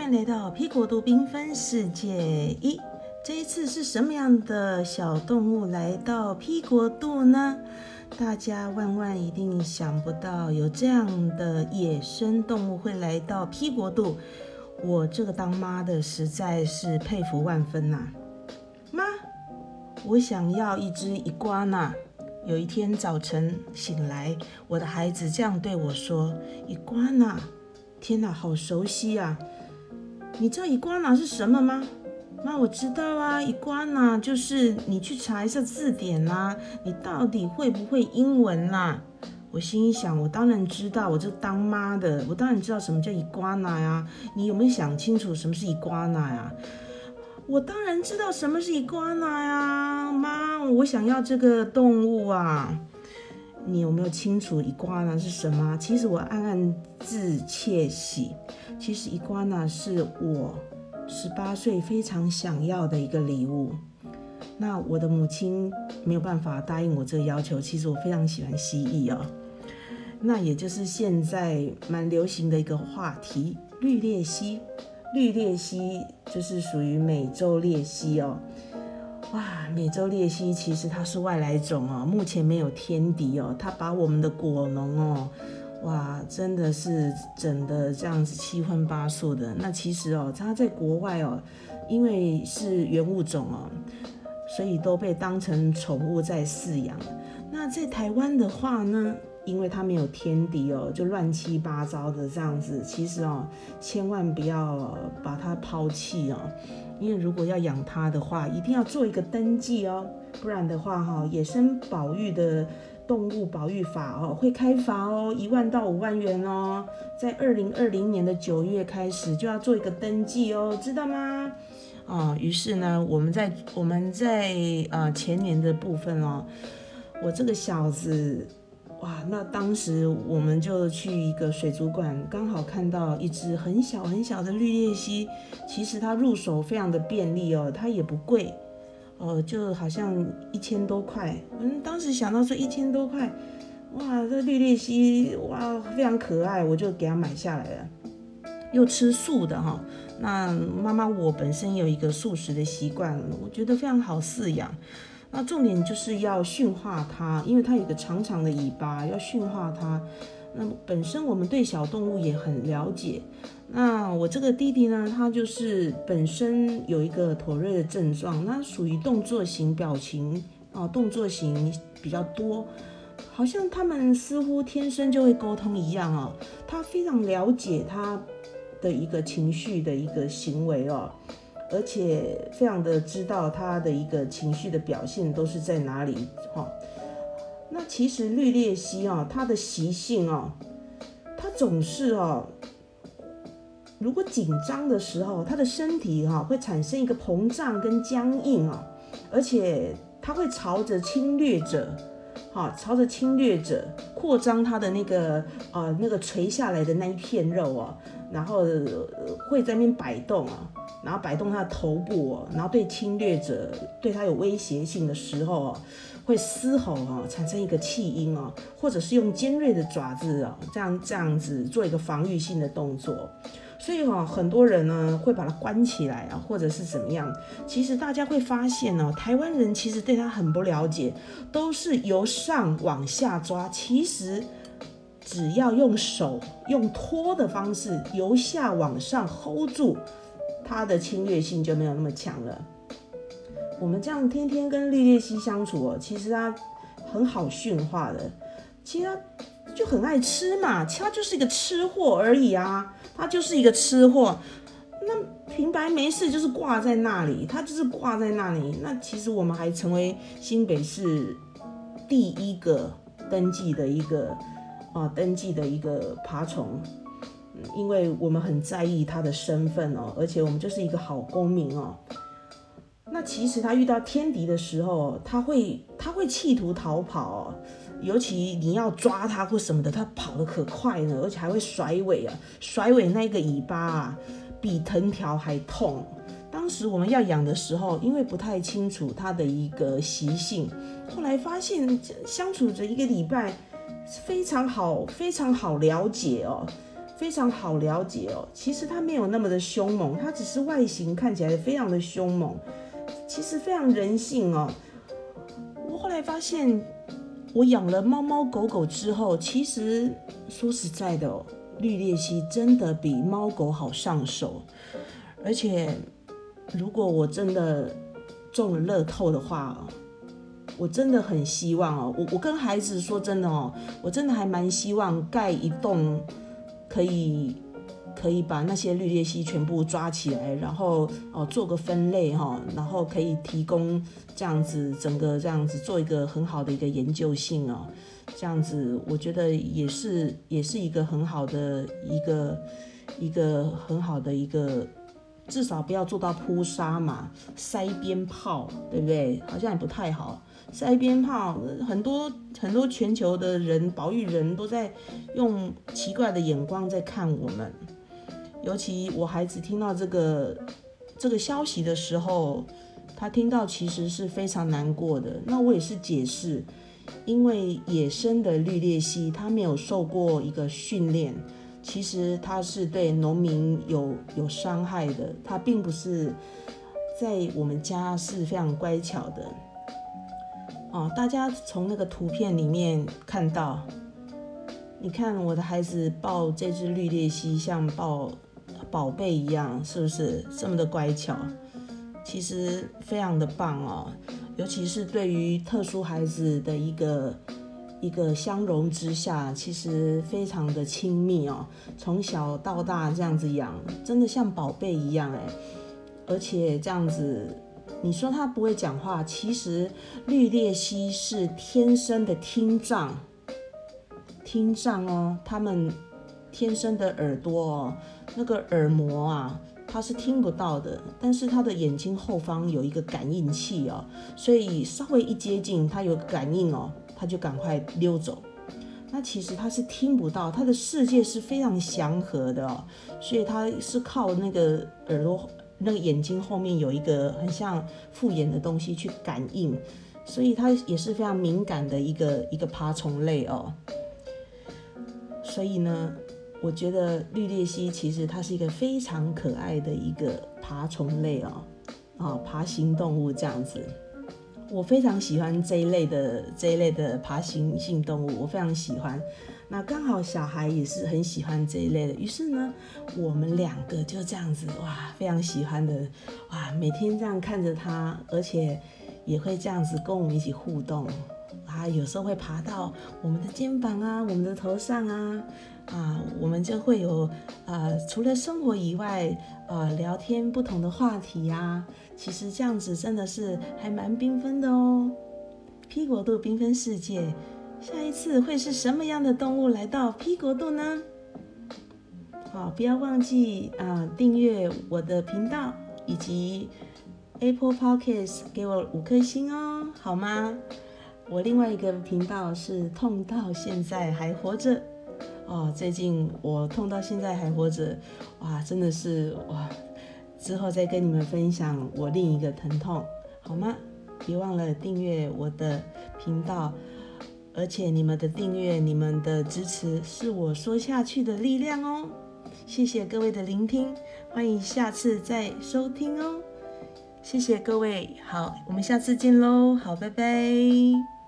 欢迎来到 P 国度缤纷世界一。这一次是什么样的小动物来到 P 国度呢？大家万万一定想不到有这样的野生动物会来到 P 国度。我这个当妈的实在是佩服万分呐！妈，我想要一只伊瓜纳。有一天早晨醒来，我的孩子这样对我说：“伊瓜纳，天哪，好熟悉啊！你知道伊瓜纳是什么吗？”妈，我知道啊，伊瓜纳就是你去查一下字典啦。你到底会不会英文啦？我心想，我当然知道，我这当妈的，我当然知道什么叫伊瓜纳呀。你有没有想清楚什么是伊瓜纳呀？我当然知道什么是伊瓜纳呀，妈，我想要这个动物啊。你有没有清楚伊瓜纳是什么？其实我暗暗自窃喜，其实伊瓜纳是我十八岁非常想要的一个礼物。那我的母亲没有办法答应我这个要求。其实我非常喜欢蜥蜴哦，那也就是现在蛮流行的一个话题——绿鬣蜥。绿鬣蜥就是属于美洲鬣蜥哦，哇，美洲鬣蜥其实它是外来种哦，目前没有天敌哦，它把我们的果农哦，哇，真的是整的这样子七荤八素的。那其实哦，它在国外哦，因为是原物种哦，所以都被当成宠物在饲养。那在台湾的话呢？因为它没有天敌哦，就乱七八糟的这样子。其实哦，千万不要把它抛弃哦，因为如果要养它的话，一定要做一个登记哦，不然的话哈，野生保育的动物保育法哦会开罚哦，一万到五万元哦。在二零二零年的九月开始就要做一个登记哦，知道吗？哦，于是呢，我们在我们在呃前年的部分哦，我这个小子。哇，那当时我们就去一个水族馆，刚好看到一只很小很小的绿鬣蜥。其实它入手非常的便利哦，它也不贵，哦，就好像一千多块。嗯，当时想到说一千多块，哇，这绿鬣蜥哇非常可爱，我就给它买下来了。又吃素的哈，那妈妈我本身有一个素食的习惯，我觉得非常好饲养。那重点就是要驯化它，因为它有个长长的尾巴，要驯化它。那本身我们对小动物也很了解。那我这个弟弟呢，他就是本身有一个妥瑞的症状，那属于动作型表情啊，动作型比较多，好像他们似乎天生就会沟通一样哦。他非常了解他的一个情绪的一个行为哦。而且非常的知道他的一个情绪的表现都是在哪里哈。那其实绿鬣蜥啊，它的习性哦，它总是哦，如果紧张的时候，它的身体哈会产生一个膨胀跟僵硬啊，而且它会朝着侵略者，哈，朝着侵略者扩张它的那个呃那个垂下来的那一片肉啊，然后会在那边摆动啊。然后摆动它的头部哦，然后对侵略者对它有威胁性的时候哦，会嘶吼哦，产生一个气音哦，或者是用尖锐的爪子哦，这样这样子做一个防御性的动作。所以哈，很多人呢会把它关起来啊，或者是怎么样。其实大家会发现哦，台湾人其实对它很不了解，都是由上往下抓。其实只要用手用拖的方式由下往上 hold 住。它的侵略性就没有那么强了。我们这样天天跟绿鬣蜥相处哦，其实它很好驯化的。其实它就很爱吃嘛，其实它就是一个吃货而已啊，它就是一个吃货。那平白没事就是挂在那里，它就是挂在那里。那其实我们还成为新北市第一个登记的一个啊，登记的一个爬虫。因为我们很在意他的身份哦，而且我们就是一个好公民哦。那其实他遇到天敌的时候，他会他会企图逃跑，哦尤其你要抓他或什么的，他跑得可快呢，而且还会甩尾啊，甩尾那个尾巴啊，比藤条还痛。当时我们要养的时候，因为不太清楚它的一个习性，后来发现相处着一个礼拜，非常好，非常好了解哦。非常好了解哦。其实它没有那么的凶猛，它只是外形看起来非常的凶猛，其实非常人性哦。我后来发现，我养了猫猫狗狗之后，其实说实在的哦，绿鬣蜥真的比猫狗好上手，而且如果我真的中了乐透的话。我真的很希望哦，我我跟孩子说真的哦，我真的还蛮希望盖一栋可以可以把那些绿鬣蜥全部抓起来，然后哦做个分类哈，然后可以提供这样子整个这样子做一个很好的一个研究性哦，这样子我觉得也是也是一个很好的一个一个很好的一个。至少不要做到扑杀嘛，塞鞭炮，对不对？好像也不太好。塞鞭炮，很多很多全球的人，保育人都在用奇怪的眼光在看我们。尤其我孩子听到这个这个消息的时候，他听到其实是非常难过的。那我也是解释，因为野生的绿鬣蜥，它没有受过一个训练。其实它是对农民有有伤害的，它并不是在我们家是非常乖巧的哦。大家从那个图片里面看到，你看我的孩子抱这只绿鬣蜥像抱宝贝一样，是不是这么的乖巧？其实非常的棒哦，尤其是对于特殊孩子的一个。一个相融之下，其实非常的亲密哦。从小到大这样子养，真的像宝贝一样哎。而且这样子，你说它不会讲话，其实绿鬣蜥是天生的听障，听障哦。它们天生的耳朵哦，那个耳膜啊，它是听不到的。但是它的眼睛后方有一个感应器哦，所以稍微一接近，它有感应哦。他就赶快溜走，那其实他是听不到，他的世界是非常祥和的哦，所以他是靠那个耳朵、那个眼睛后面有一个很像复眼的东西去感应，所以它也是非常敏感的一个一个爬虫类哦。所以呢，我觉得绿鬣蜥其实它是一个非常可爱的一个爬虫类哦，啊，爬行动物这样子。我非常喜欢这一类的这一类的爬行性动物，我非常喜欢。那刚好小孩也是很喜欢这一类的，于是呢，我们两个就这样子哇，非常喜欢的哇，每天这样看着他，而且也会这样子跟我们一起互动。啊，有时候会爬到我们的肩膀啊，我们的头上啊，啊，我们就会有呃，除了生活以外，呃，聊天不同的话题呀。其实这样子真的是还蛮缤纷的哦。P 国度缤纷世界，下一次会是什么样的动物来到 P 国度呢？好，不要忘记啊，订阅我的频道以及 Apple Podcast，给我五颗星哦，好吗？我另外一个频道是痛到现在还活着哦。最近我痛到现在还活着，哇，真的是哇！之后再跟你们分享我另一个疼痛，好吗？别忘了订阅我的频道，而且你们的订阅、你们的支持是我说下去的力量哦。谢谢各位的聆听，欢迎下次再收听哦。谢谢各位，好，我们下次见喽，好，拜拜。